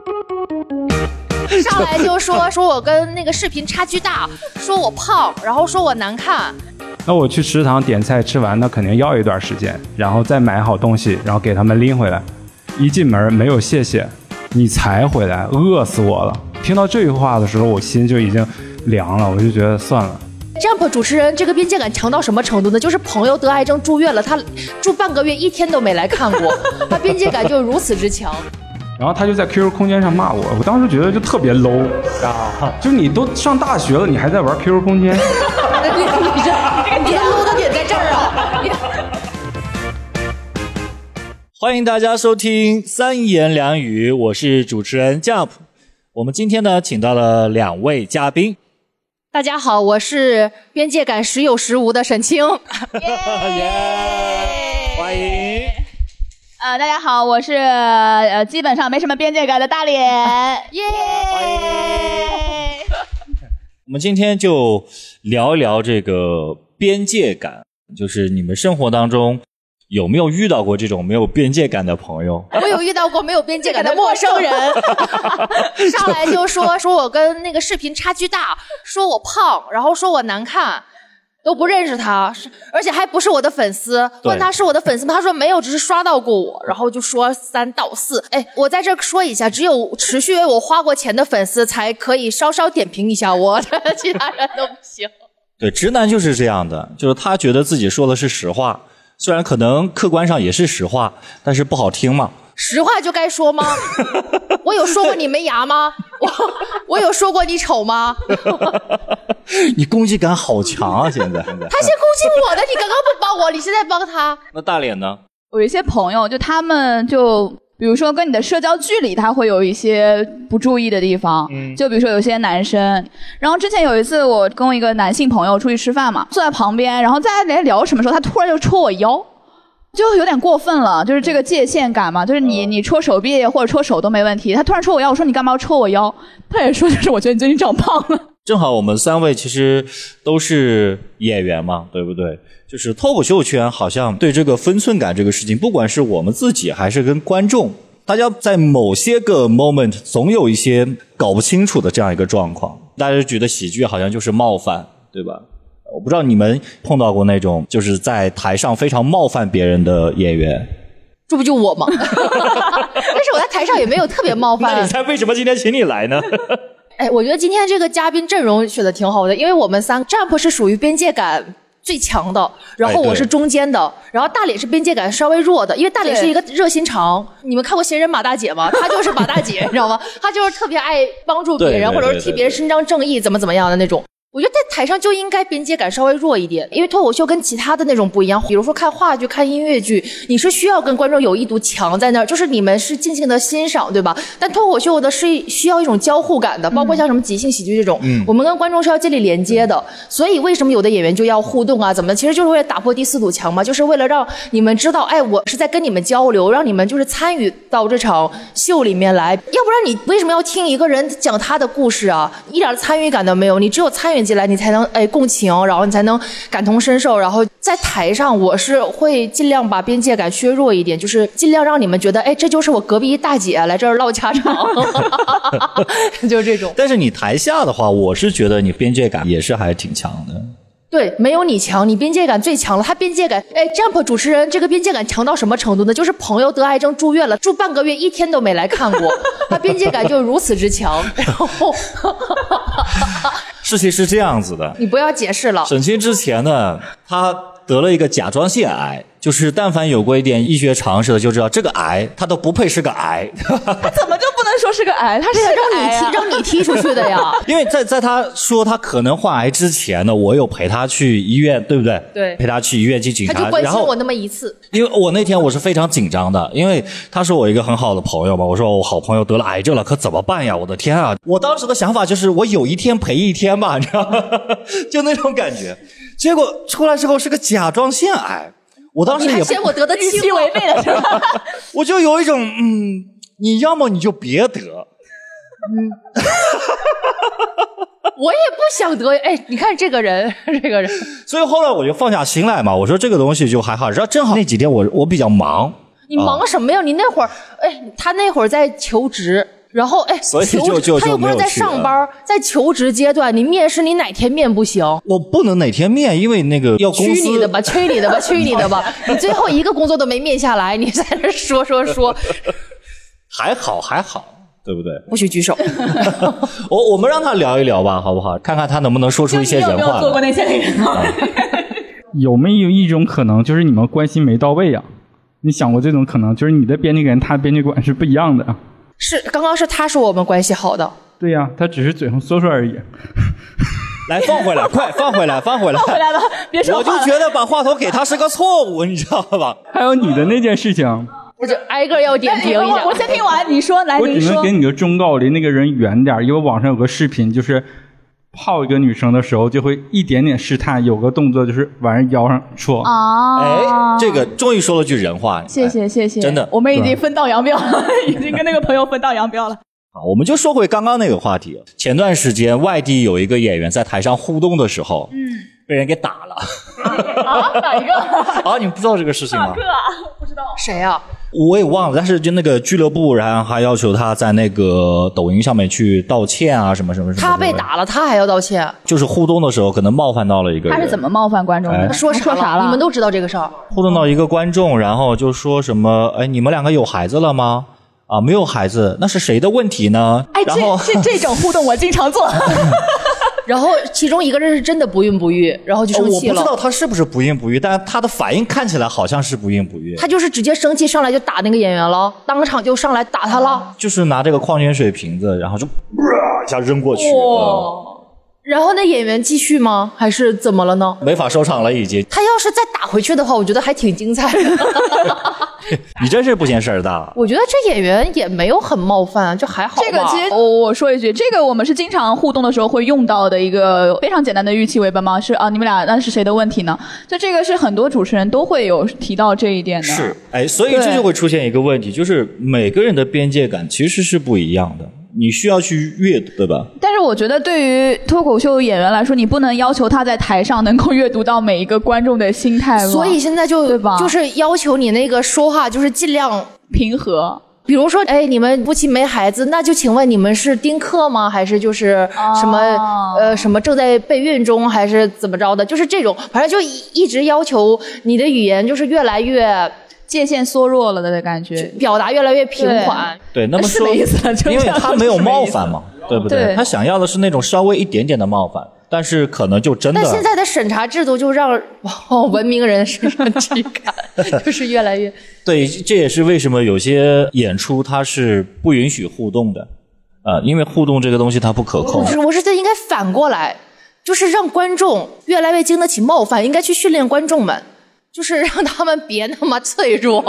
上来就说 说我跟那个视频差距大，说我胖，然后说我难看。那我去食堂点菜吃完，那肯定要一段时间，然后再买好东西，然后给他们拎回来。一进门没有谢谢，你才回来，饿死我了。听到这句话的时候，我心就已经凉了，我就觉得算了。Jump 主持人这个边界感强到什么程度呢？就是朋友得癌症住院了，他住半个月一天都没来看过，他边界感就如此之强。然后他就在 QQ 空间上骂我，我当时觉得就特别 low 啊，就是你都上大学了，你还在玩 QQ 空间。你你这你的 low 的点在这儿啊！欢迎大家收听三言两语，我是主持人 Jump。我们今天呢，请到了两位嘉宾，大家好，我是边界感时有时无的沈清。欢迎。呃，大家好，我是呃基本上没什么边界感的大脸，耶！我们今天就聊一聊这个边界感，就是你们生活当中有没有遇到过这种没有边界感的朋友？我有遇到过没有边界感的陌生人，上来就说说我跟那个视频差距大，说我胖，然后说我难看。都不认识他，是而且还不是我的粉丝。对问他是我的粉丝吗？他说没有，只是刷到过我。然后就说三道四。哎，我在这说一下，只有持续为我花过钱的粉丝才可以稍稍点评一下我，其他人都不行。对，直男就是这样的，就是他觉得自己说的是实话，虽然可能客观上也是实话，但是不好听嘛。实话就该说吗？我有说过你没牙吗？我我有说过你丑吗？你攻击感好强啊！现在，现在。他先攻击我的，你刚刚不帮我，你现在帮他。那大脸呢？我有一些朋友，就他们就比如说跟你的社交距离，他会有一些不注意的地方。嗯就比如说有些男生，然后之前有一次我跟我一个男性朋友出去吃饭嘛，坐在旁边，然后在在聊什么时候，他突然就戳我腰。就有点过分了，就是这个界限感嘛，就是你你戳手臂或者戳手都没问题，他突然戳我腰，我说你干嘛要戳我腰？他也说就是我觉得你最近长胖了。正好我们三位其实都是演员嘛，对不对？就是脱口秀圈好像对这个分寸感这个事情，不管是我们自己还是跟观众，大家在某些个 moment 总有一些搞不清楚的这样一个状况。大家就觉得喜剧好像就是冒犯，对吧？我不知道你们碰到过那种就是在台上非常冒犯别人的演员。这不就我吗？但是我在台上也没有特别冒犯。那你猜为什么今天请你来呢？哎，我觉得今天这个嘉宾阵容选的挺好的，因为我们三 Jump 是属于边界感最强的，然后我是中间的，然后大脸是边界感稍微弱的，因为大脸是一个热心肠。你们看过《闲人马大姐》吗？她就是马大姐，你知道吗？她就是特别爱帮助别人，或者是替别人伸张正义，怎么怎么样的那种。我觉得在台上就应该边界感稍微弱一点，因为脱口秀跟其他的那种不一样。比如说看话剧、看音乐剧，你是需要跟观众有一堵墙在那儿，就是你们是静静的欣赏，对吧？但脱口秀的是需要一种交互感的，包括像什么即兴喜剧这种，我们跟观众是要建立连接的。所以为什么有的演员就要互动啊？怎么的？其实就是为了打破第四堵墙嘛，就是为了让你们知道，哎，我是在跟你们交流，让你们就是参与到这场秀里面来。要不然你为什么要听一个人讲他的故事啊？一点参与感都没有。你只有参与进来，你才能哎共情，然后你才能感同身受。然后在台上，我是会尽量把边界感削弱一点，就是尽量让你们觉得，哎，这就是我隔壁一大姐来这儿唠家常，就是这种。但是你台下的话，我是觉得你边界感也是还挺强的。对，没有你强，你边界感最强了。他边界感，哎，Jump 主持人这个边界感强到什么程度呢？就是朋友得癌症住院了，住半个月一天都没来看过，他边界感就如此之强。然后 事情是这样子的，你不要解释了，沈清之前呢，他得了一个甲状腺癌，就是但凡有过一点医学常识的就知道，这个癌他都不配是个癌，怎么就不能说是个癌？他是让你踢！让你踢出去的呀。因为在在他说他可能患癌之前呢，我有陪他去医院，对不对？对陪他去医院去检查，他就关心我那么一次，因为我那天我是非常紧张的，因为他是我一个很好的朋友嘛。我说我好朋友得了癌症了，可怎么办呀？我的天啊！我当时的想法就是我有一天陪一天吧，你知道吗？就那种感觉。结果出来之后是个甲状腺癌，我当时你还也嫌我得的预轻期违背了是吧？我就有一种嗯，你要么你就别得，嗯 我也不想得。哎，你看这个人，这个人，所以后来我就放下心来嘛。我说这个东西就还好，然后正好那几天我我比较忙，你忙什么呀？你那会儿，哎，他那会儿在求职。然后哎，所以求就就他又不是在上班，在求职阶段，你面试你哪天面不行？我不能哪天面，因为那个要公司去你的吧，去你的吧，去你的吧！你最后一个工作都没面下来，你在那说说说，还好还好，对不对？不许举手。我我们让他聊一聊吧，好不好？看看他能不能说出一些人话做过。那些人啊？有没有一种可能，就是你们关系没到位啊？你想过这种可能，就是你的边界感，他的边界感是不一样的啊？是刚刚是他说我们关系好的，对呀、他只是嘴上说说而已。来放回来，快放回来，放回来。放回来吧，别说我就。觉得把话筒给他是个错误，你知道吧？还有你的那件事情，我就挨个要点评一下。我我先听完，你说来，我您说只能给你个忠告，离那个人远点儿，因为网上有个视频，就是泡一个女生的时候，就会一点点试探，有个动作就是往人腰上戳。啊。哎，这个终于说了句人话。谢谢哎谢谢，真的我们已经分道扬镳了，已经跟那个朋友分道扬镳了。啊，我们就说回刚刚那个话题。前段时间外地有一个演员在台上互动的时候，嗯，被人给打了。啊，哪一个？啊，你不知道这个事情吗？谁啊？我也忘了，但是就那个俱乐部，然后还要求他在那个抖音上面去道歉啊，什么什么什么。他被，打了，他还要道歉？就是互动的时候可能冒犯到了一个人。他是怎么冒犯观众哎的？他说说啥了？你们都知道这个事儿。互动到一个观众，然后就说什么？哎，你们两个有孩子了吗？啊，没有孩子，那是谁的问题呢？哎，然后这这这种互动我经常做。然后其中一个人是真的不孕不育，然后就哦生气了。我不知道他是不是不孕不育，但他的反应看起来好像是不孕不育。他就是直接生气上来就打那个演员了，当场就上来打他了。就是拿这个矿泉水瓶子，然后就一下扔过去，呃然后那演员继续吗？还是怎么了呢？没法收场了已经。他要是再打回去的话，我觉得还挺精彩的。你真是不嫌事儿大。我觉得这演员也没有很冒犯，就还好吧。这个其实我我说一句，这个我们是经常互动的时候会用到的一个非常简单的预期为本吗？是啊，你们俩那是谁的问题呢？就这个是很多主持人都会有提到这一点的。是，哎，所以这就会出现一个问题，就是每个人的边界感其实是不一样的，你需要去阅读，对吧？但是我觉得，对于脱口秀演员来说，你不能要求他在台上能够阅读到每一个观众的心态吧，所以现在就对吧就是要求你那个说话就是尽量。平和。比如说，哎，你们夫妻没孩子，那就请问你们是丁克吗？还是就是什么、哦呃什么正在备孕中，还是怎么着的？就是这种，反正就一一直要求你的语言就是越来越界限缩弱了的感觉，表达越来越平缓。对，那么是说，没意思了就因为他没有冒犯嘛，对不对？他想要的是那种稍微一点点的冒犯，但是可能就真的但现在的审查制度就让往 文明人身上去看，就是越来越 对，这也是为什么有些演出它是不允许互动的，呃，因为互动这个东西它不可控。我。是我是觉得应该反过来，就是让观众越来越经得起冒犯，应该去训练观众们，就是让他们别那么脆弱，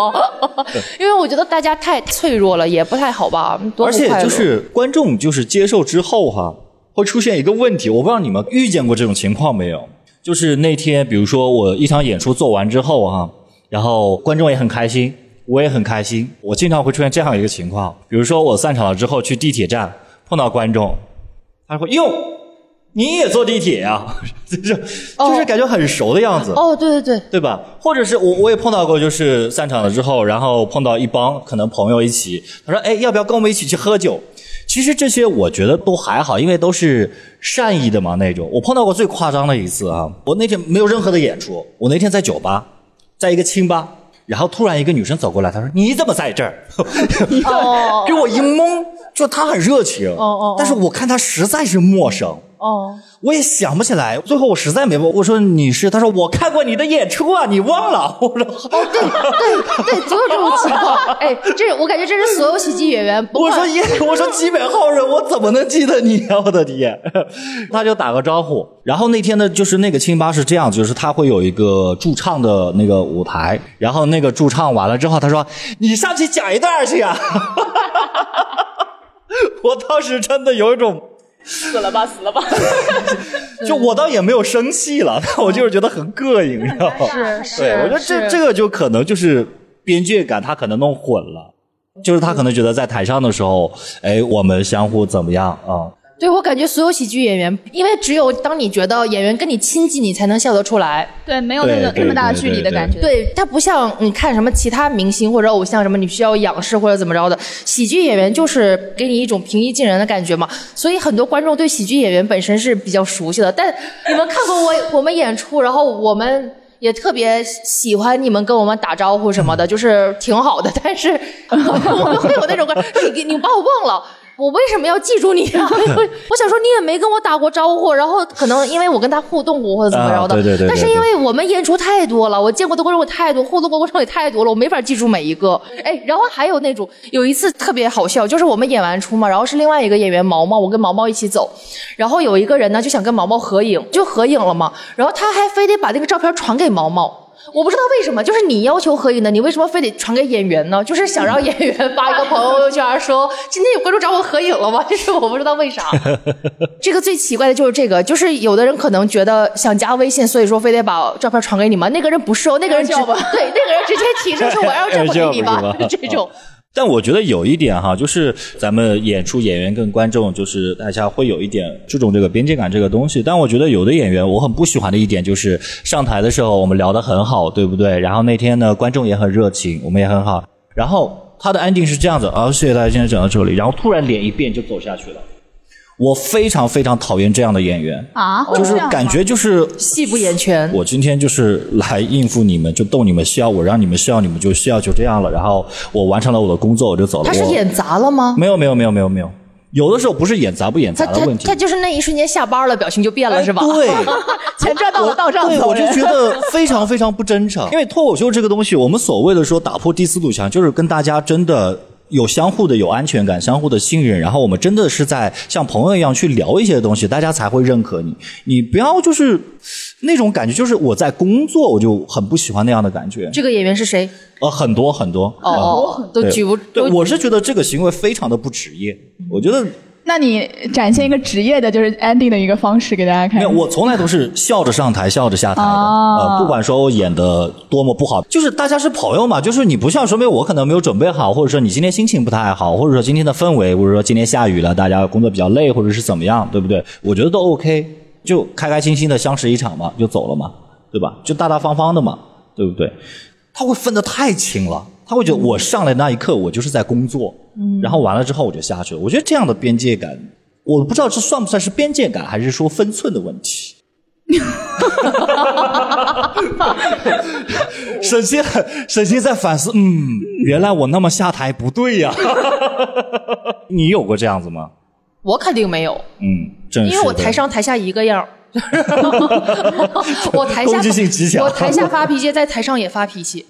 因为我觉得大家太脆弱了，也不太好吧。多而且就是观众就是接受之后哈，会出现一个问题，我不知道你们遇见过这种情况没有？就是那天，比如说我一场演出做完之后哈，然后观众也很开心，我也很开心，我经常会出现这样一个情况，比如说我散场了之后去地铁站碰到观众，他说哟。你也坐地铁呀、就是就是感觉很熟的样子。哦，对对对，对吧？或者是我我也碰到过，就是散场了之后，然后碰到一帮可能朋友一起，他说：“哎，要不要跟我们一起去喝酒？”其实这些我觉得都还好，因为都是善意的嘛那种。我碰到过最夸张的一次啊，我那天没有任何的演出，我那天在酒吧，在一个清吧，然后突然一个女生走过来，她说：“你怎么在这儿？”哦 给我一懵，就她很热情，哦哦但是我看她实在是陌生。哦，我也想不起来，最后我实在没问，我说你是？他说我看过你的演出啊，你忘了？我说哦，对对对，总有这种情况。哎，这我感觉这是所有喜剧演员，我说耶，我说几百号人，我怎么能记得你啊？我的天！他就打个招呼。然后那天呢，就是那个清吧是这样，就是他会有一个驻唱的那个舞台，然后那个驻唱完了之后，他说你上去讲一段去啊。我当时真的有一种。死了吧，死了吧。就我倒也没有生气了，但我就是觉得很膈应，你知道吗？是是，对，我觉得这这个就可能就是边界感，他可能弄混了，就是他可能觉得在台上的时候，哎，我们相互怎么样啊？对我感觉所有喜剧演员，因为只有当你觉得演员跟你亲近，你才能笑得出来。对，没有那个那么大对对对距离的感觉。对他不像你看什么其他明星或者偶像什么，你需要仰视或者怎么着的。喜剧演员就是给你一种平易近人的感觉嘛，所以很多观众对喜剧演员本身是比较熟悉的。但你们看过我我们演出，然后我们。也特别喜欢你们跟我们打招呼什么的，就是挺好的。但是 我们会有那种感，你你把我忘了。我为什么要记住你啊？我想说你也没跟我打过招呼，然后可能因为我跟他互动过或者怎么着的，啊对对对对但是因为我们演出太多了，我见过的观众也太多，互动过观众也太多了，我没法记住每一个。哎，然后还有那种有一次特别好笑，就是我们演完出嘛，然后是另外一个演员毛毛，我跟毛毛一起走，然后有一个人呢就想跟毛毛合影，就合影了嘛，然后他还非得把那个照片传给毛毛。我不知道为什么，就是你要求合影的，你为什么非得传给演员呢？就是想让演员发一个朋友圈说今天有观众找我合影了吗？就是我不知道为啥。这个最奇怪的就是这个，就是有的人可能觉得想加微信，所以说非得把照片传给你吗？那个人不是哦，那个人直对那个人直接提出说我要这么给你 吧要不是吧，这种。但我觉得有一点哈，就是咱们演出演员跟观众，就是大家会有一点注重这个边界感这个东西。但我觉得有的演员，我很不喜欢的一点就是上台的时候我们聊得很好，对不对？然后那天呢，观众也很热情，我们也很好。然后他的安定是这样子啊，谢谢大家今天讲到这里，然后突然脸一变就走下去了。我非常非常讨厌这样的演员，啊，就是感觉就是戏不言全，我今天就是来应付你们，就逗你们笑，我让你们笑，你们就笑，就这样了。然后我完成了我的工作，我就走了。他是演砸了吗？没有没有没有没有没有，有的时候不是演砸不演砸的问题他，就是那一瞬间下班了，表情就变了，哎是吧？对，钱赚到了到账对，我就觉得非常非常不真诚。因为脱口秀这个东西，我们所谓的说打破第四堵墙，就是跟大家真的。有相互的有安全感，相互的信任，然后我们真的是在像朋友一样去聊一些东西，大家才会认可你。你不要就是那种感觉，就是我在工作，我就很不喜欢那样的感觉。这个演员是谁？呃，很多很多哦哦，都对举不对，我是觉得这个行为非常的不职业。我觉得那你展现一个职业的，就是 ending 的一个方式给大家看。没有，我从来都是笑着上台，笑着下台的。哦呃，不管说我演的多么不好，就是大家是朋友嘛，就是你不笑，说明我可能没有准备好，或者说你今天心情不太好，或者说今天的氛围，或者说今天下雨了，大家工作比较累，或者是怎么样，对不对？我觉得都 OK，就开开心心的相识一场嘛，就走了嘛，对吧？就大大方方的嘛，对不对？他会分得太清了，他会觉得我上来那一刻我就是在工作，然后完了之后我就下去了。我觉得这样的边界感，我不知道这算不算是边界感，还是说分寸的问题。沈星，沈星在反思，嗯，原来我那么下台不对呀、你有过这样子吗？我肯定没有，嗯，正是因为我台上台下一个样儿。我台下攻击性极强我台下发脾气，在台上也发脾气。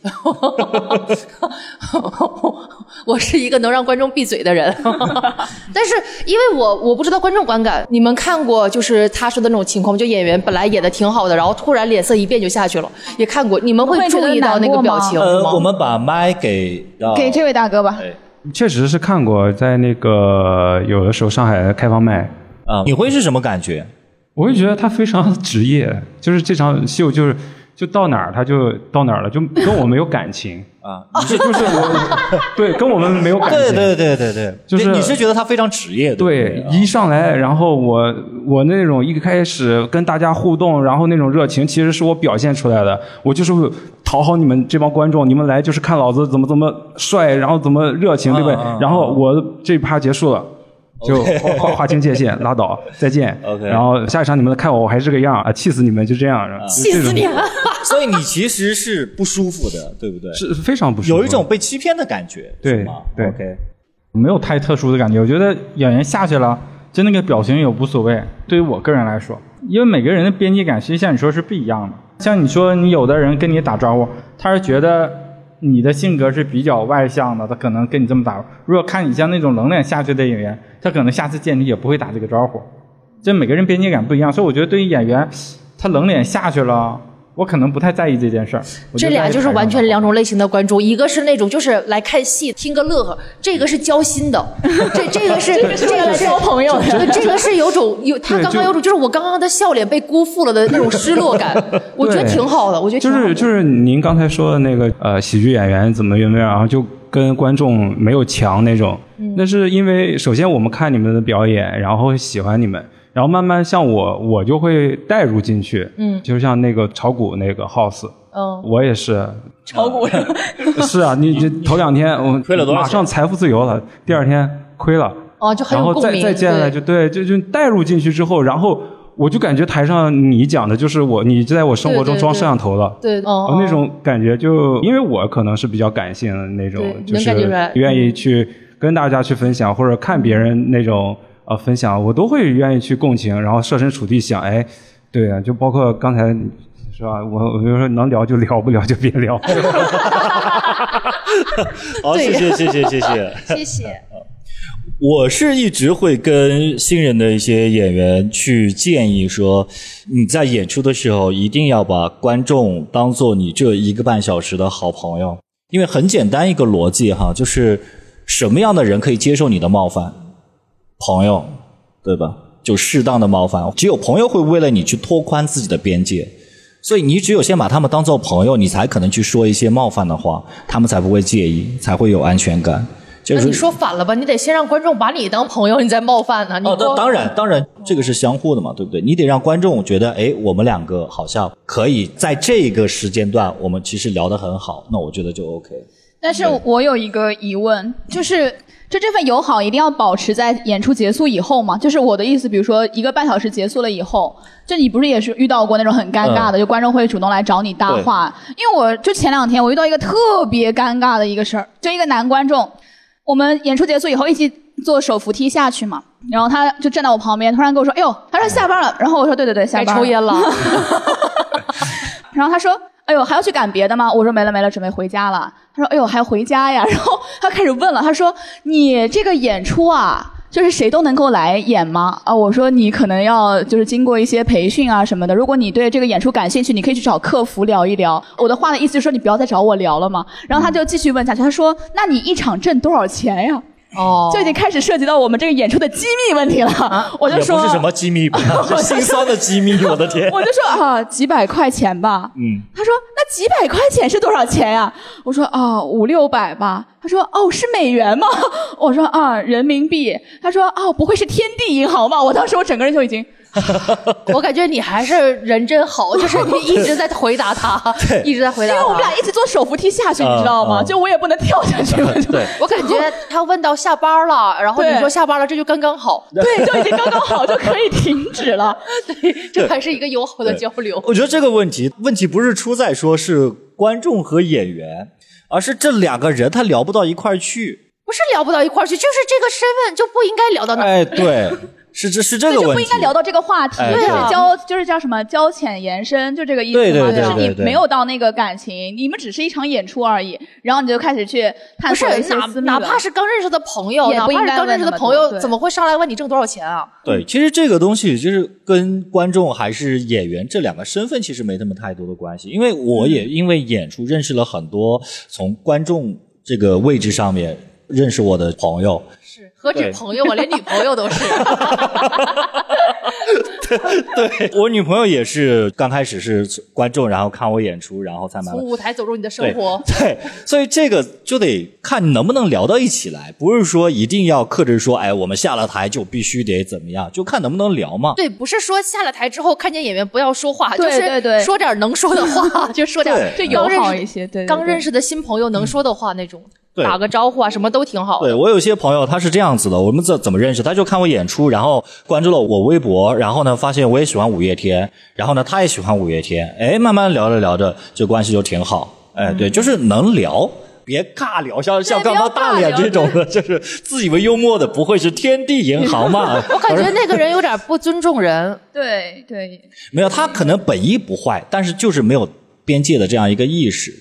我是一个能让观众闭嘴的人，但是因为我我不知道观众观感，你们看过就是他说的那种情况？就演员本来演的挺好的，然后突然脸色一变就下去了，也看过，你们会注意到那个表情吗呃，吗？我们把麦给给这位大哥吧。哎确实是看过，在那个有的时候上海开放麦，啊，你会是什么感觉？我就觉得他非常职业，就是这场秀就是就到哪儿他就到哪儿了，就 跟我没有感情啊，是就是我 对跟我们没有感情，对对对对对，就是你是觉得他非常职业，对对，一上来，然后我我那种一开始跟大家互动，然后那种热情，其实是我表现出来的。我就是为讨好你们这帮观众，你们来就是看老子怎么怎么帅，然后怎么热情，对不对啊啊啊？然后我这一趴结束了。就划划清界限，拉倒，再见。OK 然后下一场你们看我，我还是这个样啊，气死你们，就这样。啊气死你了！所以你其实是不舒服的，对不对？是非常不舒服。有一种被欺骗的感觉，对是吗对，OK，没有太特殊的感觉。我觉得演员下去了，就那个表情也无所谓。对于我个人来说，因为每个人的边界感其实像你说是不一样的。像你说，你有的人跟你打招呼，他是觉得你的性格是比较外向的，他可能跟你这么打。如果看你像那种冷脸下去的演员，他可能下次见你也不会打这个招呼。这每个人边界感不一样，所以我觉得对于演员，他冷脸下去了，我可能不太在意这件事儿。这俩就是完全两种类型的观众，一个是那种就是来看戏听个乐呵，这个是交心的，这这个是这个是交朋友这个是有种有他刚刚有种就是我刚刚的笑脸被辜负了的那种失落感，我觉得挺好的，我觉得挺好的就是就是您刚才说的那个呃喜剧演员怎么怎么样，然后就跟观众没有墙那种。嗯那是因为首先我们看你们的表演，然后喜欢你们，然后慢慢像我，我就会带入进去。嗯就像那个炒股那个 house，嗯，我也是。炒股是吧 是啊，你你头两天我亏了多少马上财富自由了，第二天亏了。哦，就很然后再有共鸣。再接下来就对，就就带入进去之后，然后我就感觉台上你讲的就是我，你就在我生活中装摄像头了。对，哦哦，那种感觉就，因为我可能是比较感性的那种，就是愿意去跟大家去分享，或者看别人那种呃分享，我都会愿意去共情，然后设身处地想，哎，对啊，就包括刚才是吧，我我就说能聊就聊，不聊就别聊。好，谢谢谢谢谢谢。谢谢。我是一直会跟新人的一些演员去建议说，你在演出的时候一定要把观众当做你这一个半小时的好朋友，因为很简单一个逻辑哈，就是什么样的人可以接受你的冒犯？朋友，对吧？就适当的冒犯，只有朋友会为了你去拓宽自己的边界。所以你只有先把他们当做朋友，你才可能去说一些冒犯的话，他们才不会介意，才会有安全感。就是那你说反了吧？你得先让观众把你当朋友，你再冒犯呢。你当当然，当然，这个是相互的嘛，对不对？你得让观众觉得，哎，我们两个好像可以在这个时间段，我们其实聊得很好，那我觉得就 OK。但是我有一个疑问，就是就这份友好一定要保持在演出结束以后嘛？就是我的意思，比如说一个半小时结束了以后，就你不是也是遇到过那种很尴尬的，就观众会主动来找你搭话？因为我就前两天我遇到一个特别尴尬的一个事儿，就一个男观众，我们演出结束以后一起坐手扶梯下去嘛，然后他就站在我旁边，突然跟我说：“哎呦，他说下班了。”然后我说：“对对对，下该班抽烟了。然后他说：“哎呦，还要去赶别的吗？”我说：“没了没了，准备回家了。”他说：“哎呦，还要回家呀？” 然后他开始问了，他说：“你这个演出啊，就是谁都能够来演吗？”啊，我说：“你可能要就是经过一些培训啊什么的。如果你对这个演出感兴趣，你可以去找客服聊一聊。”我的话的意思就是说，你不要再找我聊了嘛。然后他就继续问下去，他说：“那你一场挣多少钱呀？”哦，就已经开始涉及到我们这个演出的机密问题了。我就说是什么机密 心酸的机密，我的天。我就说啊，几百块钱吧。嗯，他说那几百块钱是多少钱呀？我说啊，五六百吧。他说哦，是美元吗？我说啊，人民币。他说哦，不会是天地银行吧？我当时我整个人就已经 我感觉你还是人真好，就是你一直在回答他，一直在回答。因为我们俩一起坐手扶梯下去，你知道吗？就我也不能跳下去了。就对，我感觉他问到下班了，然后你说下班了，这就刚刚好，对，就已经刚刚好就可以停止了。对，这还是一个友好的交流。我觉得这个问题问题不是出在说是观众和演员，而是这两个人他聊不到一块儿去。不是聊不到一块儿去，就是这个身份就不应该聊到那儿。哎，对，是这是这，个问题。就不应该聊到这个话题，就是哎对交，就是叫什么交浅言深，就这个意思嘛。对对对就是你对对没有到那个感情，你们只是一场演出而已，然后你就开始去探不是索一些哪私密了哪怕是刚认识的朋友，哪也不应该怕是刚认识的朋友，怎么会上来问你挣多少钱啊？对，其实这个东西就是跟观众还是演员这两个身份其实没那么太多的关系，因为我也因为演出认识了很多从观众这个位置上面认识我的朋友，是何止朋友我，连女朋友都是。对我女朋友也是刚开始是观众，然后看我演出，然后才慢慢从舞台走入你的生活。对，所以这个就得看能不能聊到一起来，不是说一定要克制说，哎，我们下了台就必须得怎么样，就看能不能聊嘛。对，不是说下了台之后看见演员不要说话，就是对对说点能说的话，就说点对就友刚认识好一些。对，刚认识。的新朋友能说的话那种，对打个招呼啊，什么都挺好的。对我有些朋友他是这样子的，我们怎怎么认识？他就看我演出，然后关注了我微博，然后呢发现我也喜欢五月天，然后呢他也喜欢五月天，哎，慢慢聊着聊着，这关系就挺好。哎，对，就是能聊。别尬聊，像像刚刚大脸这种的，就是自以为幽默的，不会是天地银行嘛？我感觉那个人有点不尊重人。对对，没有，他可能本意不坏，但是就是没有边界的这样一个意识。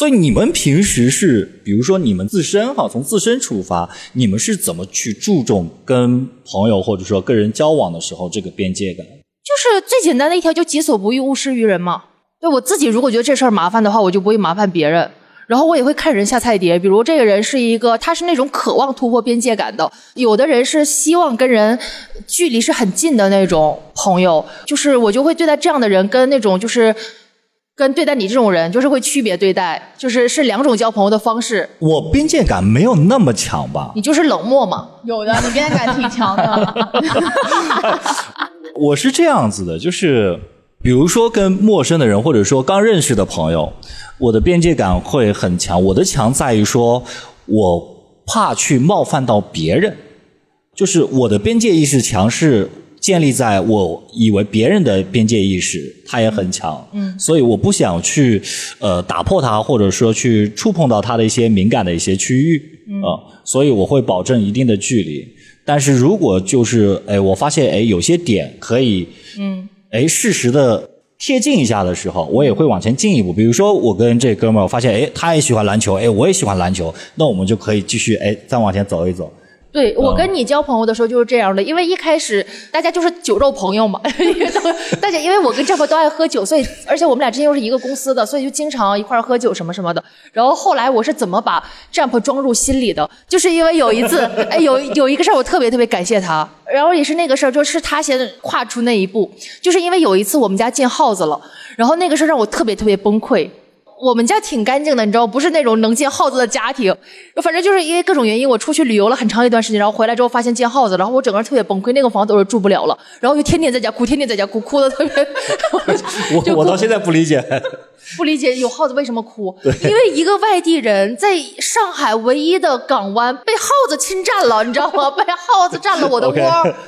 所以你们平时是，比如说你们自身哈，从自身出发，你们是怎么去注重跟朋友或者说跟人交往的时候这个边界感？就是最简单的一条，就己所不欲，勿施于人嘛。对我自己，如果觉得这事儿麻烦的话，我就不会麻烦别人。然后我也会看人下菜碟，比如这个人是一个，他是那种渴望突破边界感的；有的人是希望跟人距离是很近的那种朋友，就是我就会对待这样的人跟那种就是跟对待你这种人，就是会区别对待，就是是两种交朋友的方式。我边界感没有那么强吧？你就是冷漠嘛。有的，你边界感挺强的。我是这样子的，就是比如说跟陌生的人，或者说刚认识的朋友，我的边界感会很强。我的强在于说，我怕去冒犯到别人，就是我的边界意识强是建立在我以为别人的边界意识他也很强，嗯，所以我不想去呃打破他，或者说去触碰到他的一些敏感的一些区域，嗯、所以我会保证一定的距离。但是如果就是哎，我发现哎有些点可以，嗯，哎适时的贴近一下的时候，我也会往前进一步。比如说我跟这哥们儿，我发现哎他也喜欢篮球，哎我也喜欢篮球，那我们就可以继续哎再往前走一走。对我跟你交朋友的时候就是这样的，因为一开始大家就是酒肉朋友嘛，因为都大家因为我跟丈夫都爱喝酒，所以而且 我们俩之前又是一个公司的，所以就经常一块儿喝酒什么什么的。然后后来我是怎么把丈夫装入心里的？就是因为有一次，哎，有有一个事儿我特别特别感谢他，然后也是那个事儿，就是他先跨出那一步，就是因为有一次我们家进耗子了，然后那个事儿让我特别特别崩溃。我们家挺干净的，你知道，不是那种能见耗子的家庭。反正就是因为各种原因，我出去旅游了很长一段时间，然后回来之后发现见耗子，然后我整个人特别崩溃，那个房子我是住不了了，然后就天天在家哭，天天在家哭，哭的特别。就 我我到现在不理解，不理解有耗子为什么哭，因为一个外地人在上海唯一的港湾被耗子侵占了，你知道吗？被耗子占了我的 窝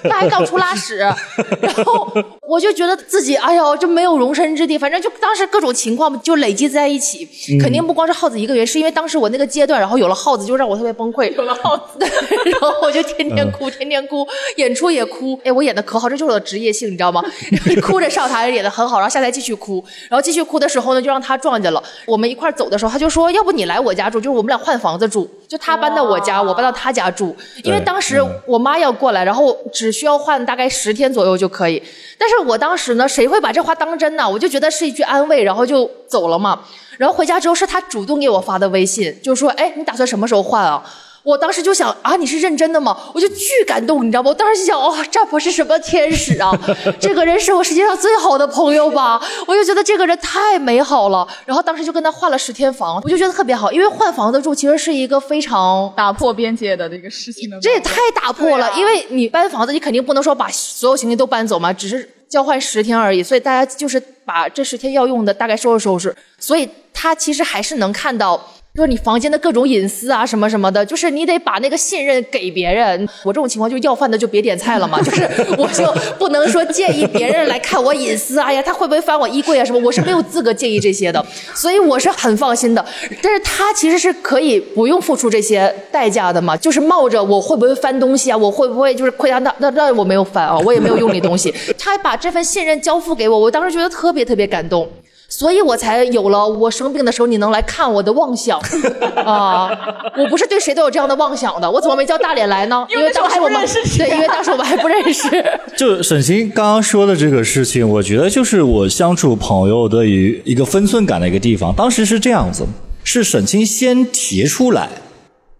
他还到处拉屎，然后我就觉得自己哎呦就没有容身之地，反正就当时各种情况就累积在一起，肯定不光是耗子一个人，是因为当时我那个阶段，然后有了耗子就让我特别崩溃，有了耗子，对，然后我就天天哭，天天哭，演出也哭，哎，我演的可好，这就是我的职业性，你知道吗？哭着上台演的很好，然后下台继续哭，然后继续哭的时候呢，就让他撞见了。我们一块儿走的时候，他就说，要不你来我家住，就是我们俩换房子住，就他搬到我家，我搬到他家住，因为当时我妈要过来，然后只需要换大概十天左右就可以。但是我当时呢，谁会把这话当真呢？我就觉得是一句安慰，然后就走了嘛。然后回家之后是他主动给我发的微信，就说：“哎，你打算什么时候换啊？”我当时就想啊，你是认真的吗？我就巨感动，你知道吗？我当时就想，哦，占婆是什么天使啊？这个人是我世界上最好的朋友吧？我就觉得这个人太美好了。然后当时就跟他换了十天房，我就觉得特别好，因为换房子住其实是一个非常打破边界的这个事情的，这也太打破了，啊因为你搬房子，你肯定不能说把所有行李都搬走嘛，只是交换十天而已，所以大家就是把这十天要用的大概收拾收拾，所以他其实还是能看到。就是你房间的各种隐私啊，什么什么的，就是你得把那个信任给别人。我这种情况就要饭的就别点菜了嘛，就是我就不能说建议别人来看我隐私，哎呀，他会不会翻我衣柜啊什么，我是没有资格建议这些的，所以我是很放心的。但是他其实是可以不用付出这些代价的嘛，就是冒着我会不会翻东西啊，我会不会就是亏他那那那我没有翻啊，我也没有用你东西，他把这份信任交付给我，我当时觉得特别特别感动。所以我才有了我生病的时候你能来看我的妄想 啊！我不是对谁都有这样的妄想的，我怎么没叫大脸来呢？因为当时我们那时候还不认识对，因为当时我们还不认识。就沈星刚刚说的这个事情，我觉得就是我相处朋友的一一个分寸感的一个地方。当时是这样子，是沈清先提出来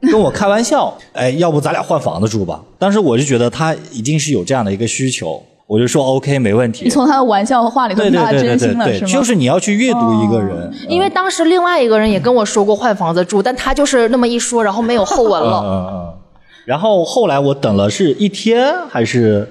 跟我开玩笑，哎，要不咱俩换房子住吧？当时我就觉得他一定是有这样的一个需求，我就说 OK 没问题你。从他的玩笑和话里头对听到真心了，是吗？就是你要去阅读一个人，因为当时另外一个人也跟我说过换房子住，但他就是那么一说，然后没有后文嗯了。嗯嗯。然后后来我等了是一天还是，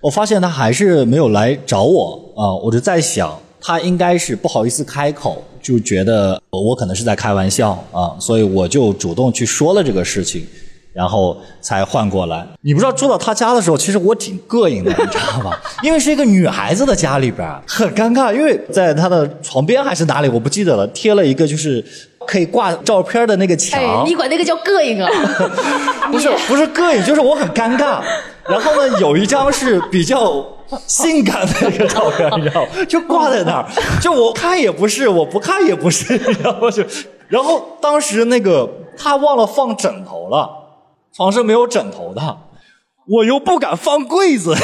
我发现他还是没有来找我啊、我就在想他应该是不好意思开口，就觉得我可能是在开玩笑啊、所以我就主动去说了这个事情。然后才换过来。你不知道住到他家的时候，其实我挺膈应的，你知道吧？因为是一个女孩子的家里边，很尴尬。因为在她的床边还是哪里，我不记得了，贴了一个就是可以挂照片的那个墙。哎，你管那个叫膈应啊？不是不是膈应，就是我很尴尬。然后呢，有一张是比较性感的一个照片，你知道吗，就挂在那儿，就我看也不是，我不看也不是，你知道吗？就然后当时那个他忘了放枕头了，床是没有枕头的。我又不敢放柜子，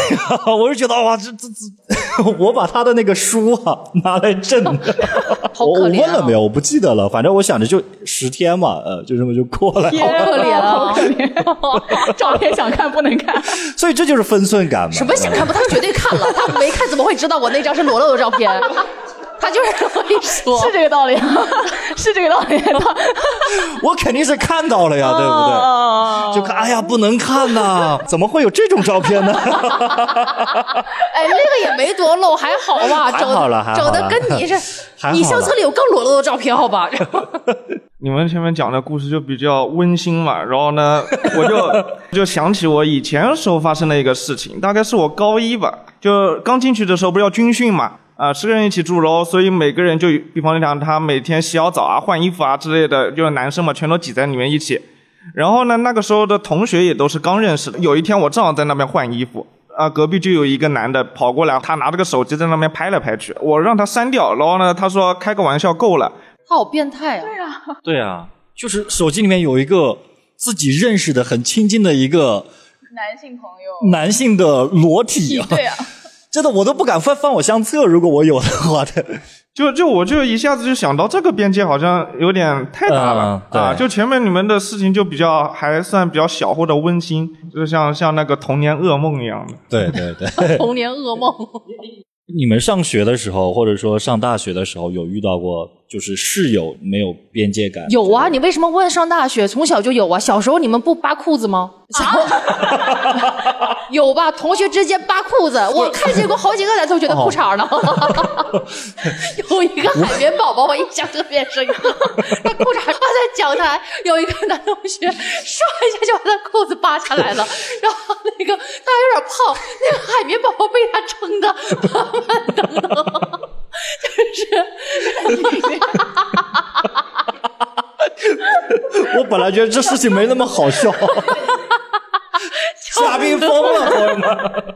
我就觉得哇，这这这，我把他的那个书啊拿来震的，我我问了没有？我不记得了，反正我想着就十天嘛，呃，就这么就过来了。好可怜啊好可怜，照片想看不能看。所以这就是分寸感嘛。什么想看不？他绝对看了，他没看怎么会知道我那张是裸露的照片？他就是这么一说。是这个道理，是这个道理。我肯定是看到了呀，对不哦对？就看，哎呀，不能看呐，怎么会有这种照片呢？哎，那个也没多露，还好吧？还整好了还好了整的跟你是你相册里有更裸露的照片，好吧？你们前面讲的故事就比较温馨嘛，然后呢，我就就想起我以前时候发生的一个事情，大概是我高一吧，就刚进去的时候不是要军训嘛，啊、十个人一起住楼，所以每个人就比方讲他每天洗好澡啊、换衣服啊之类的，就是男生嘛，全都挤在里面一起。然后呢，那个时候的同学也都是刚认识的。有一天我正好在那边换衣服，啊，隔壁就有一个男的跑过来，他拿着个手机在那边拍来拍去，我让他删掉，然后呢，他说开个玩笑够了。他好变态啊！对啊，就是手机里面有一个自己认识的很亲近的一个男性朋友，男性的裸体啊，对啊，真的我都不敢翻翻我相册，如果我有的话的。就就我就一下子就想到这个边界好像有点太大了、嗯啊！就前面你们的事情就比较还算比较小或者温馨，就像像那个童年噩梦一样的。对对对，童年噩梦。你们上学的时候，或者说上大学的时候，有遇到过就是室友没有边界感？有啊，你为什么问上大学？从小就有啊。小时候你们不扒裤子吗？有吧？同学之间扒裤子，我看见过好几个男同学的裤衩呢。有一个海绵宝宝，我印象特别深刻。他裤衩挂在讲台，有一个男同学唰一下就把他裤子扒下来了，然后那个他有点胖，那个海绵宝宝被他撑的满满登登，就是。我本来觉得这事情没那么好笑，嘉宾疯了，朋友们。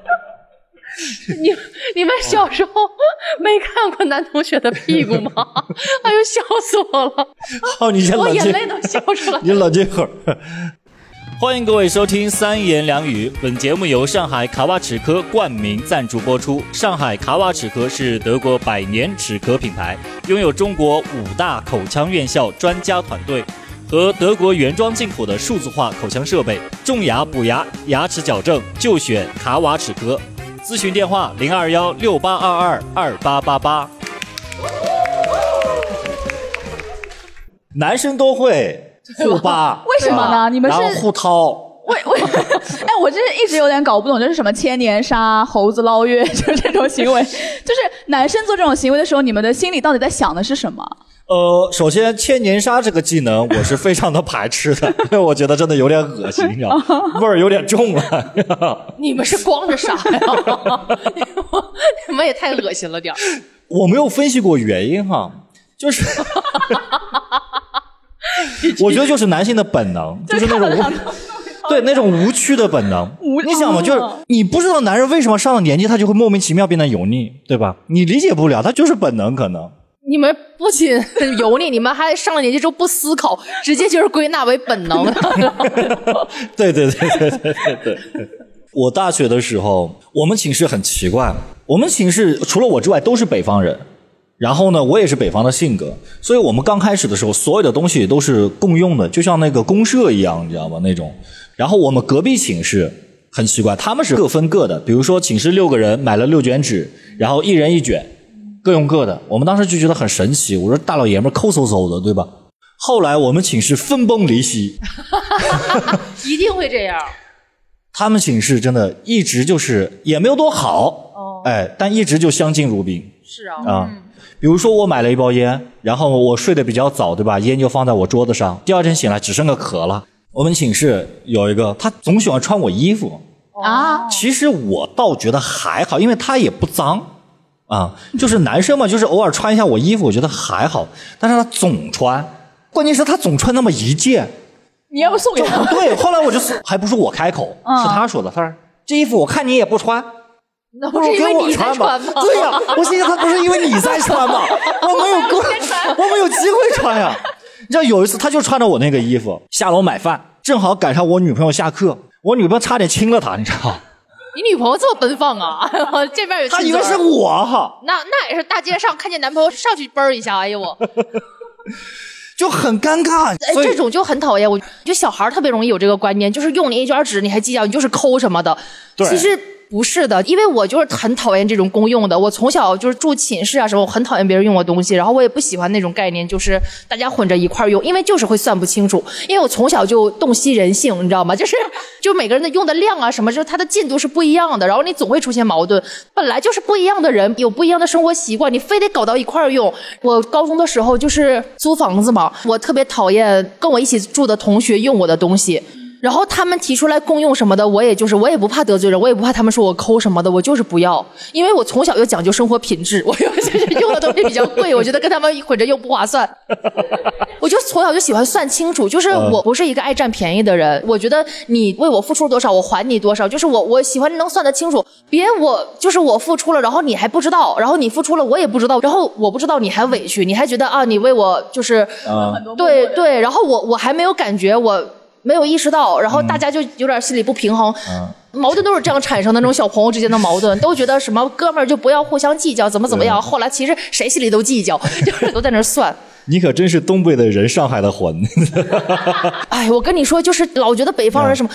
你你们小时候没看过男同学的屁股吗？哎呦，笑死我了！好，你先我冷静，眼泪都笑出来。你冷静会儿。欢迎各位收听三言两语，本节目由上海卡瓦齿科冠名赞助播出。上海卡瓦齿科是德国百年齿科品牌，拥有中国五大口腔院校专家团队和德国原装进口的数字化口腔设备，种牙补牙、牙齿矫正就选卡瓦齿科。咨询电话零二幺六八二二二八八八。男生都会互扒，为什么呢？你们是互掏。为为，哎，我真是一直有点搞不懂，就是什么千年杀、猴子捞月，就是这种行为，就是男生做这种行为的时候，你们的心里到底在想的是什么？呃，首先千年杀这个技能我是非常的排斥的，因为我觉得真的有点恶心，你知道吗？味儿有点重了。你们是光着啥呀？你们也太恶心了点儿。我没有分析过原因哈，就是 我觉得就是男性的本能，就是那种无 对那种无趣的本能。你想嘛，就是你不知道男人为什么上了年纪他就会莫名其妙变得油腻，对吧？你理解不了，他就是本能可能。你们不仅油腻，你们还上了年纪之后不思考，直接就是归纳为本能。对对对对对对对。我大学的时候，我们寝室很奇怪，我们寝室除了我之外都是北方人，然后呢，我也是北方的性格，所以我们刚开始的时候，所有的东西都是共用的，就像那个公社一样，你知道吗？那种。然后我们隔壁寝室很奇怪，他们是各分各的，比如说寝室六个人买了六卷纸，然后一人一卷，各用各的。我们当时就觉得很神奇，我说大老爷们抠搜搜的，对吧？后来我们寝室分崩离析，一定会这样。他们寝室真的一直就是也没有多好，哦哎，但一直就相敬如宾是啊，啊。比如说我买了一包烟，然后我睡得比较早，对吧？烟就放在我桌子上，第二天醒来只剩个壳了。我们寝室有一个，他总喜欢穿我衣服，啊，其实我倒觉得还好，因为他也不脏啊，就是男生嘛，就是偶尔穿一下我衣服，我觉得还好。但是他总穿，关键是他总穿那么一件，你要不送给他？对，后来我就是，还不是我开口，嗯是他说的。他说这衣服我看你也不穿，那不是因为给我你在穿穿吗？对呀、我心想他不是因为你在穿吗？我没有过，我没有机会穿呀。你知道有一次他就穿着我那个衣服下楼买饭，正好赶上我女朋友下课，我女朋友差点亲了他，你知道吗？你女朋友这么奔放啊？这边有他以为是我哈，那那也是大街上看见男朋友上去啵儿一下，哎呦我，就很尴尬。哎，这种就很讨厌。我觉得小孩特别容易有这个观念，就是用你一卷纸，你还计较你就是抠什么的。对其实不是的，因为我就是很讨厌这种公用的。我从小就是住寝室啊什么，我很讨厌别人用我东西，然后我也不喜欢那种概念，就是大家混着一块儿用，因为就是会算不清楚。因为我从小就洞悉人性，你知道吗？就是就每个人的用的量啊什么，就是它的进度是不一样的，然后你总会出现矛盾。本来就是不一样的人，有不一样的生活习惯，你非得搞到一块儿用。我高中的时候就是租房子嘛，我特别讨厌跟我一起住的同学用我的东西。然后他们提出来共用什么的，我也就是我也不怕得罪人，我也不怕他们说我抠什么的，我就是不要，因为我从小就讲究生活品质，我又就是用的东西比较贵，我觉得跟他们混着用不划算。我就从小就喜欢算清楚，就是我不是一个爱占便宜的人，我觉得你为我付出多少，我还你多少，就是我我喜欢能算得清楚，别我就是我付出了，然后你还不知道，然后你付出了我也不知道，然后我不知道你还委屈，你还觉得啊你为我就是啊对对，然后我我还没有感觉，我没有意识到，然后大家就有点心里不平衡，矛盾都是这样产生的。那种小朋友之间的矛盾，都觉得什么哥们儿就不要互相计较，怎么怎么样。后来其实谁心里都计较，就是都在那算。你可真是东北的人，上海的魂。哎，我跟你说，就是老觉得北方人什么。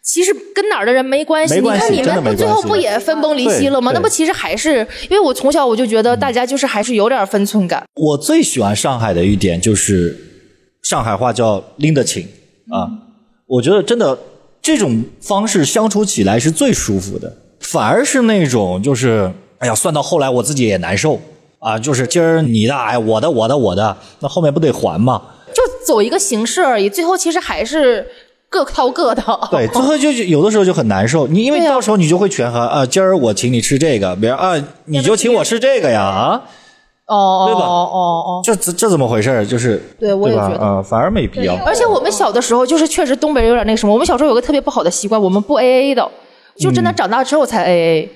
其实跟哪儿的人没关系，没关系你看你们不最后不也分崩离析了吗？那不其实还是因为我从小我就觉得大家就是还是有点分寸感。我最喜欢上海的一点就是上海话叫拎得清啊，我觉得真的这种方式相处起来是最舒服的，反而是那种就是哎呀算到后来我自己也难受。啊，就是今儿你的哎我的我的我的，那后面不得还吗？就走一个形式而已，最后其实还是各掏各的。对，最后就有的时候就很难受，你因为到时候你就会权衡啊，今儿我请你吃这个，别人啊你就请我吃这个呀啊，哦对吧哦哦哦。这这这怎么回事儿？就是对我也觉得呃，反而没必要。而且我们小的时候就是确实东北人有点那个什么，我们小时候有个特别不好的习惯，我们不 A A 的，就嗯真的长大之后才 A A。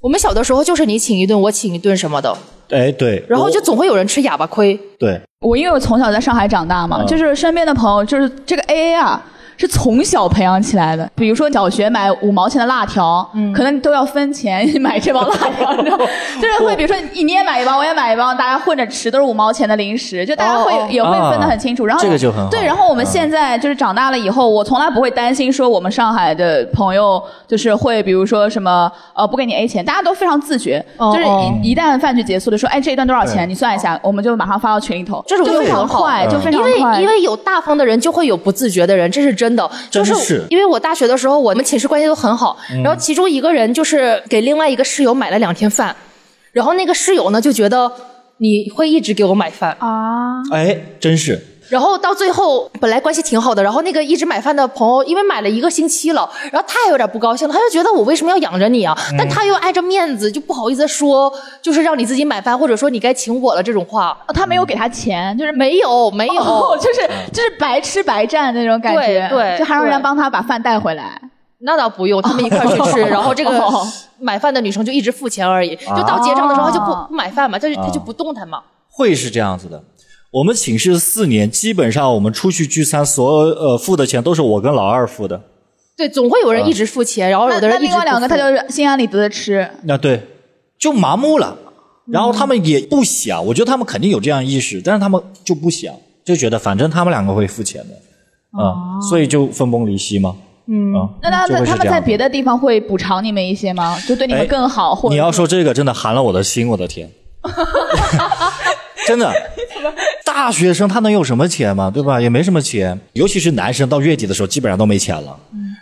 我们小的时候就是你请一顿，我请一顿什么的，哎，对，然后就总会有人吃哑巴亏。对，我因为我从小在上海长大嘛，嗯就是身边的朋友，就是这个 A A 啊。是从小培养起来的，比如说小学买五毛钱的辣条，嗯。可能都要分钱 买这包辣条，你知道吗？就是会比如说你你也买一包，我也买一包，大家混着吃，都是五毛钱的零食，就大家会、哦哦也会分得很清楚。然后这个就很好。对，然后我们嗯。现在就是长大了以后，我从来不会担心说我们上海的朋友就是会比如说什么呃不给你 A 钱，大家都非常自觉，就是哦哦。一一旦饭局结束的说，哎这一顿多少钱，你算一下，我们就马上发到群里头，这种就就非常很好。快，嗯。就非常因为，因为有大方的人，就会有不自觉的人，这是真的。就是。因为我大学的时候，我们寝室关系都很好，嗯。然后其中一个人就是给另外一个室友买了两天饭，然后那个室友呢就觉得你会一直给我买饭，啊，哎，真是，然后到最后本来关系挺好的，然后那个一直买饭的朋友，因为买了一个星期了，然后他也有点不高兴了，他就觉得我为什么要养着你啊？嗯但他又碍着面子，就不好意思说，就是让你自己买饭，或者说你该请我了这种话。哦他没有给他钱，就是没有，没有，哦，就是就是白吃白占那种感觉，对对就还让人对帮他把饭带回来。那倒不用，他们一块儿去吃，然后这个哦买饭的女生就一直付钱而已，就到结账的时候他就不哦不买饭嘛，他就他就不动弹嘛。会是这样子的。我们寝室四年，基本上我们出去聚餐，所有呃付的钱都是我跟老二付的。对，总会有人一直付钱，然后有的人另外两个他就是心安理得的吃，那对，就麻木了。然后他们也不想，我觉得他们肯定有这样意识，但是他们就不想，就觉得反正他们两个会付钱的，啊、所以就分崩离析嘛。嗯，那他就会是他们在别的地方会补偿你们一些吗？就对你们哎更好，或你要说这个，真的寒了我的心，我的天，真的，大学生他能有什么钱嘛，对吧？也没什么钱，尤其是男生到月底的时候，基本上都没钱了。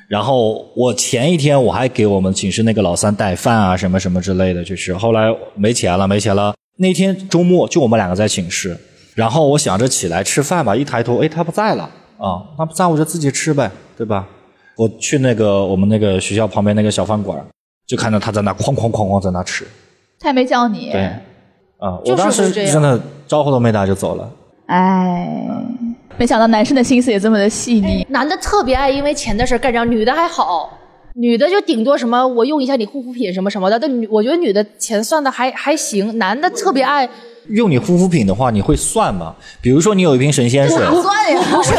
然后我前一天我还给我们寝室那个老三带饭啊，什么什么之类的，就是后来没钱了，没钱了。那天周末就我们两个在寝室，然后我想着起来吃饭吧，一抬头，哎，他不在了啊，他不在我就自己吃呗，对吧？我去那个我们那个学校旁边那个小饭馆，就看到他在那哐哐哐哐在那吃，他也没叫你，对，啊，就是我当时真的招呼都没打就走了。哎，没想到男生的心思也这么的细腻。男的特别爱因为钱的事儿干仗，女的还好，女的就顶多什么我用一下你护肤品什么什么的，但女我觉得女的钱算的还还行，男的特别爱。用你护肤品的话，你会算吗？比如说你有一瓶神仙水，算呀，不是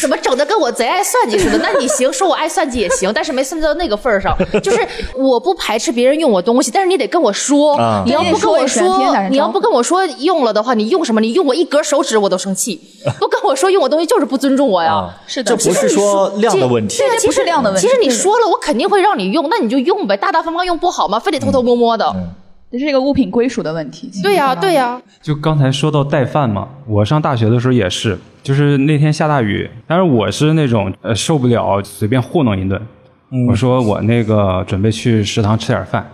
怎么整的跟我贼爱算计似的？那你行，说我爱算计也行，但是没算计到那个份儿上。就是我不排斥别人用我东西，但是你得跟我说，啊你要不跟我说你要不跟我说用了的话，你用什么？你用我一格手指我都生气。不跟我说用我东西就是不尊重我呀。啊，是的这不是说量的问题不是量的问题其实你说了，我肯定会让你用，那你就用呗，大大方方用不好吗？非得偷偷摸摸的。这是一个物品归属的问题。对呀、对呀、就刚才说到带饭嘛，我上大学的时候也是，就是那天下大雨，但是我是那种呃受不了随便糊弄一顿，我说我那个准备去食堂吃点饭，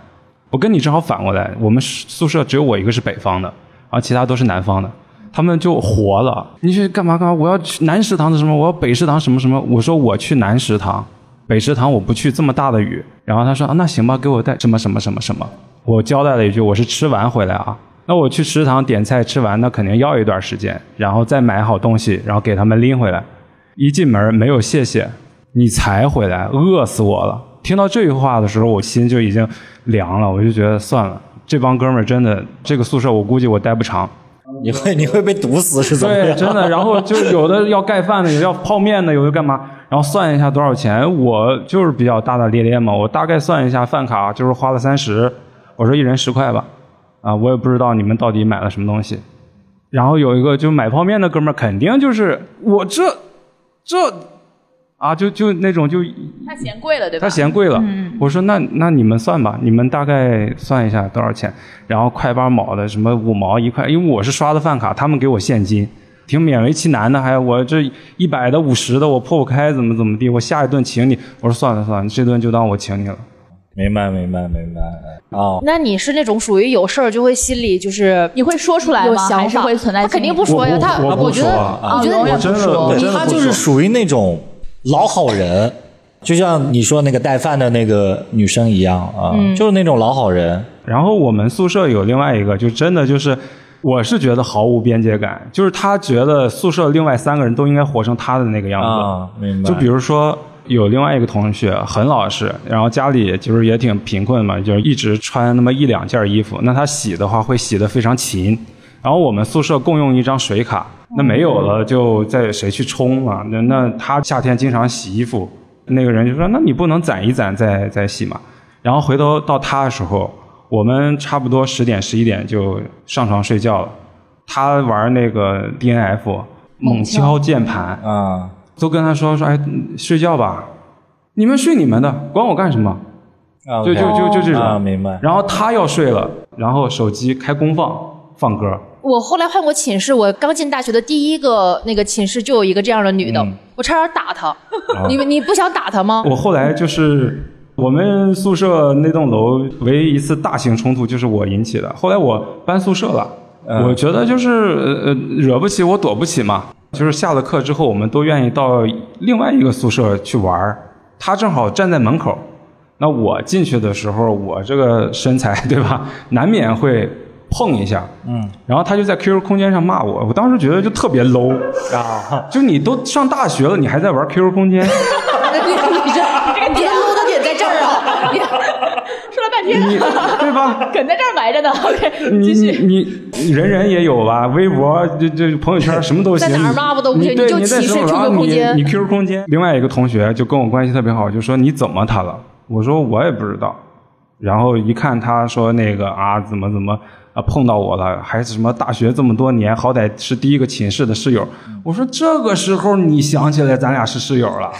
我跟你正好反过来，我们宿舍只有我一个是北方的，然后其他都是南方的。他们就活了，你去干嘛干嘛？我要去南食堂的什么？我要北食堂什么什么？我说我去南食堂，北食堂我不去，这么大的雨。然后他说啊，那行吧，给我带什么什么什么什么。我交代了一句，我是吃完回来啊。那我去食堂点菜吃完，那肯定要一段时间，然后再买好东西，然后给他们拎回来。一进门没有谢谢，你才回来，饿死我了。听到这句话的时候，我心就已经凉了，我就觉得算了，这帮哥们儿真的，这个宿舍我估计我待不长。你会你会被毒死是怎么对，真的。然后就有的要盖饭的，有的要泡面的，有的干嘛？然后算一下多少钱，我就是比较大大咧咧嘛，我大概算一下饭卡就是花了三十，我说一人十块吧，啊，我也不知道你们到底买了什么东西。然后有一个就买泡面的哥们儿，肯定就是我这这啊，就就那种就他嫌贵了，对吧？他嫌贵了，我说那那你们算吧，你们大概算一下多少钱，然后块八毛的什么五毛一块，因为我是刷的饭卡，他们给我现金，挺勉为其难的，还有我这一百的五十的我破不开，怎么怎么地，我下一顿请你，我说算了算了，这顿就当我请你了。明白明白明白。哦，那你是那种属于有事儿就会心里就是你会说出来吗？有想法，还是会存在他肯定不说呀，我不他我觉得我觉得我真的不说。我真的他就是属于那种老好人，就像你说那个带饭的那个女生一样啊，就是那种老好人。然后我们宿舍有另外一个，就真的就是，我是觉得毫无边界感，就是他觉得宿舍另外三个人都应该活成他的那个样子。啊明白。就比如说有另外一个同学很老实，然后家里就是也挺贫困嘛，就是一直穿那么一两件衣服，那他洗的话会洗得非常勤。然后我们宿舍共用一张水卡，那没有了就再谁去冲啊？那那他夏天经常洗衣服，那个人就说：“那你不能攒一攒再再洗嘛？”然后回头到他的时候，我们差不多十点十一点就上床睡觉了。他玩那个 DNF，猛敲键盘，啊，都跟他说说，哎，睡觉吧，你们睡你们的，管我干什么？啊就就就就这种啊，明白。然后他要睡了，然后手机开功放放歌，我后来换过寝室，我刚进大学的第一个那个寝室就有一个这样的女的，我差点打她。你们你不想打她吗？我后来就是我们宿舍那栋楼唯一一次大型冲突就是我引起的。后来我搬宿舍了，我觉得就是呃呃惹不起我躲不起嘛。就是下了课之后，我们都愿意到另外一个宿舍去玩儿。他正好站在门口，那我进去的时候，我这个身材 对吧，难免会碰一下。嗯，然后他就在 QQ 空间上骂我，我当时觉得就特别 low 啊，就你都上大学了，你还在玩 QQ 空间。你这你这 low 的点在这儿啊！你你对吧？梗在这儿埋着呢。OK，你。你你人人也有吧？微博就就朋友圈什么都行。在哪儿骂不都不行你就你在歧视 QQ 空间你你 QQ 空间。另外一个同学就跟我关系特别好，就说你怎么他了？我说我也不知道。然后一看他说那个啊怎么怎么啊碰到我了，还是什么大学这么多年，好歹是第一个寝室的室友。我说这个时候你想起来咱俩是室友了。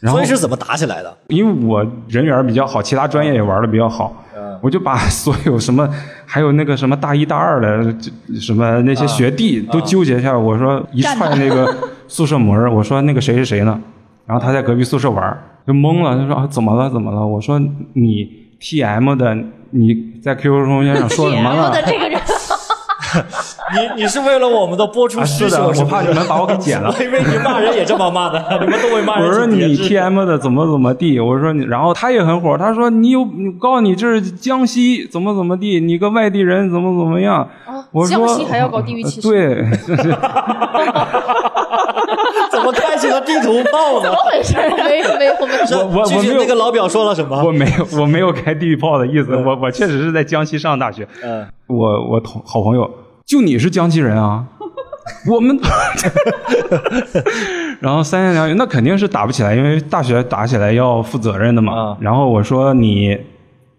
然后所以是怎么打起来的？因为我人缘比较好，其他专业也玩的比较好，我就把所有什么，还有那个什么大一大二的，什么那些学弟都纠结一下。我说一踹那个宿舍门儿我说那个谁是谁呢？然后他在隔壁宿舍玩就懵了，他说啊怎么了怎么了？我说你 T M 的你在 QQ 空间上说什么了？的这个人，你你是为了我们的播出是的，我怕你们把我给剪了我。以为你骂人也这么骂的，你们都会骂人。我说你请节制 T M 的怎么怎么地，我说你，然后他也很火，他说你有，你告诉你这是江西怎么怎么地，你个外地人怎么怎么样。我说江西还要搞地域歧视对，怎么开启了地图炮呢？回事儿？没有没有没有。我我具体我没有那个老表说了什么？我没有我没有开地域炮的意思，我我确实是在江西上大学。嗯，我我同好朋友，就你是江西人啊？我们，然后三言两语，那肯定是打不起来，因为大学打起来要负责任的嘛。啊然后我说你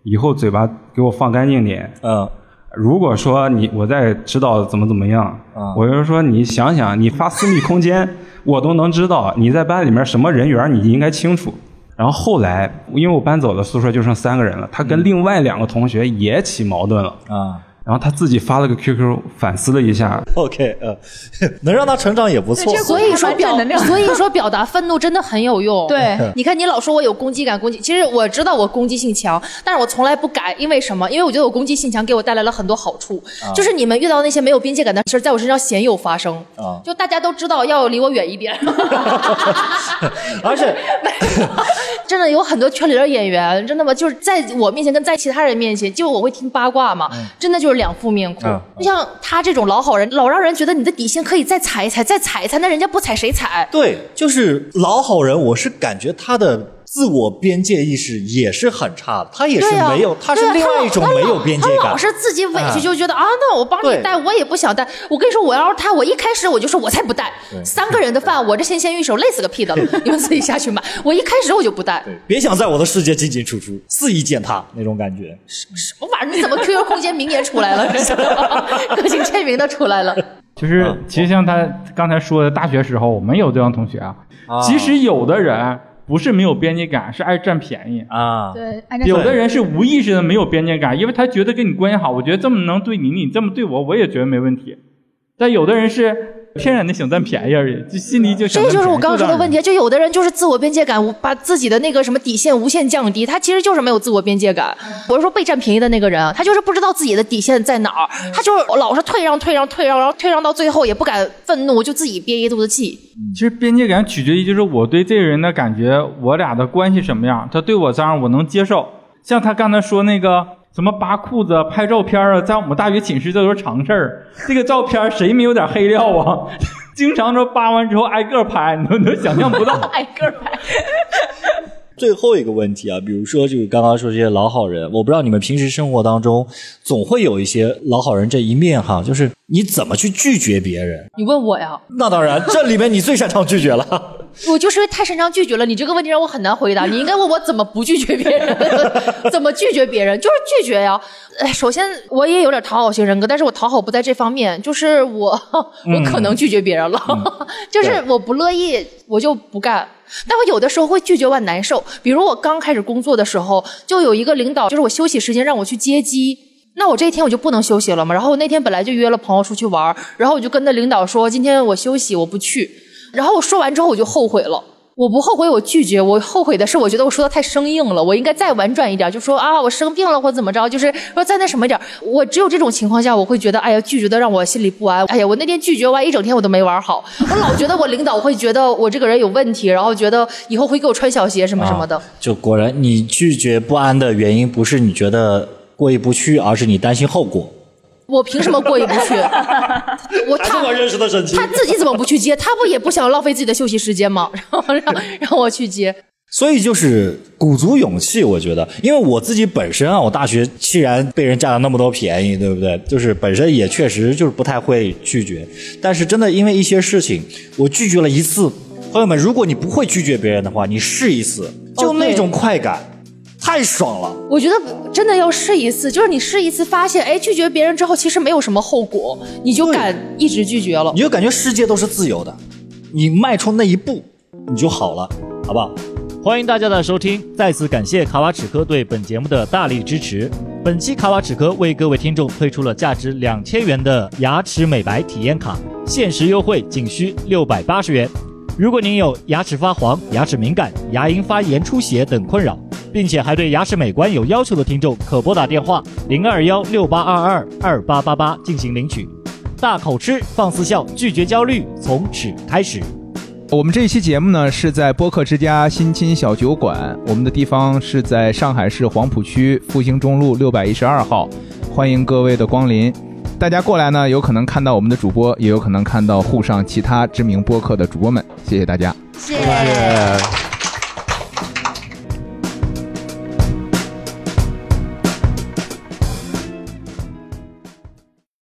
以后嘴巴给我放干净点。嗯如果说你我再知道怎么怎么样，嗯我就说你想想，你发私密空间，我都能知道你在班里面什么人缘，你应该清楚。然后后来，因为我搬走了，宿舍就剩三个人了，他跟另外两个同学也起矛盾了。啊然后他自己发了个 QQ 反思了一下，，OK，呃，能让他成长也不错所以说表还蛮正能，量所以说表达愤怒真的很有用。对，你看你老说我有攻击感，攻击，其实我知道我攻击性强，但是我从来不改，因为什么？因为我觉得我攻击性强给我带来了很多好处，就是你们遇到那些没有边界感的事儿，在我身上鲜有发生。啊就大家都知道要离我远一点。而且 真的有很多圈里的演员，真的吗？就是在我面前跟在其他人面前，就我会听八卦嘛，真的就是两副面孔。嗯就像他这种老好人，老让人觉得你的底线可以再踩一踩，再踩一踩，那人家不踩谁踩？对，就是老好人，我是感觉他的自我边界意识也是很差的，他也是没有，他是另外一种没有边界感他老。是自己委屈，嗯就觉得啊，那我帮你带，我也不想带。我跟你说，我要是他，我一开始我就说我才不带。三个人的饭，我这纤纤玉手，累死个屁的了，你们自己下去买。我一开始我就不带。别想在我的世界进进出出，肆意践踏那种感觉。什么玩意儿？你怎么 QQ 空间名言出来了？个性签名的出来了。就是嗯其实像他刚才说的，大学时候我们有这样同学啊，即使有的人不是没有边界感，是爱占便宜。啊，对，有的人是无意识的没有边界感，因为他觉得跟你关系好，我觉得这么能对你，你这么对我，我也觉得没问题。但有的人是天然的想占便宜而已，就心里就。这就是我刚刚说的问题。题，就有的人就是自我边界感，把自己的那个什么底线无限降低，他其实就是没有自我边界感。我是说被占便宜的那个人，他就是不知道自己的底线在哪儿，他就是老是退让、退让、退让，然后退让到最后也不敢愤怒，就自己憋一肚子气。其实边界感取决于就是我对这个人的感觉，我俩的关系什么样，他对我这样我能接受。像他刚才说那个什么扒裤子、拍照片啊，在我们大学寝室这都是常事儿。这个照片谁没有点黑料啊？经常说扒完之后挨个拍，你都你都想象不到。挨个拍。最后一个问题啊，比如说就是刚刚说这些老好人，我不知道你们平时生活当中总会有一些老好人这一面哈，就是你怎么去拒绝别人？你问我呀？那当然，这里面你最擅长拒绝了。我就是因为太擅长拒绝了，你这个问题让我很难回答。你应该问我怎么不拒绝别人，怎么拒绝别人，就是拒绝呀。哎，首先我也有点讨好型人格，但是我讨好不在这方面，就是我 我可能拒绝别人了，就是我不乐意，我就不干。但我有的时候会拒绝完难受，比如我刚开始工作的时候，就有一个领导，就是我休息时间让我去接机，那我这一天我就不能休息了嘛。然后我那天本来就约了朋友出去玩，然后我就跟那领导说，今天我休息，我不去。然后我说完之后我就后悔了。我不后悔，我拒绝。我后悔的是，我觉得我说的太生硬了，我应该再婉转一点，就说啊，我生病了或怎么着，就是说再那什么点。我只有这种情况下，我会觉得，哎呀，拒绝的让我心里不安。哎呀，我那天拒绝完一整天，我都没玩好。我老觉得我领导会觉得我这个人有问题，然后觉得以后会给我穿小鞋什么什么的。就果然，你拒绝不安的原因不是你觉得过意不去，而是你担心后果。我凭什么过意不去？我他我认识的沈清他自己怎么不去接？他不也不想浪费自己的休息时间吗？然后让让我去接。所以就是鼓足勇气，我觉得，因为我自己本身啊，我大学既然被人占了那么多便宜，对不对？就是本身也确实就是不太会拒绝，但是真的因为一些事情，我拒绝了一次。朋友们，如果你不会拒绝别人的话，你试一次，就那种快感，太爽了。我觉得真的要试一次，就是你试一次，发现哎，拒绝别人之后其实没有什么后果，你就敢一直拒绝了你。就感觉世界都是自由的，你迈出那一步，你就好了，好不好？欢迎大家的收听，再次感谢卡瓦齿科对本节目的大力支持。本期卡瓦齿科为各位听众推出了价值两千元的牙齿美白体验卡，限时优惠仅需六百八十元。如果您有牙齿发黄、牙齿敏感、牙龈发炎、出血等困扰，并且还对牙齿美观有要求的听众，可拨打电话零二幺六八二二二八八八进行领取。大口吃，放肆笑，拒绝焦虑，从此开始。我们这一期节目呢是在播客之家新青小酒馆，我们的地方是在上海市黄浦区复兴中路六百一十二号，欢迎各位的光临。大家过来呢，有可能看到我们的主播，也有可能看到沪上其他知名播客的主播们。谢谢大家。谢谢。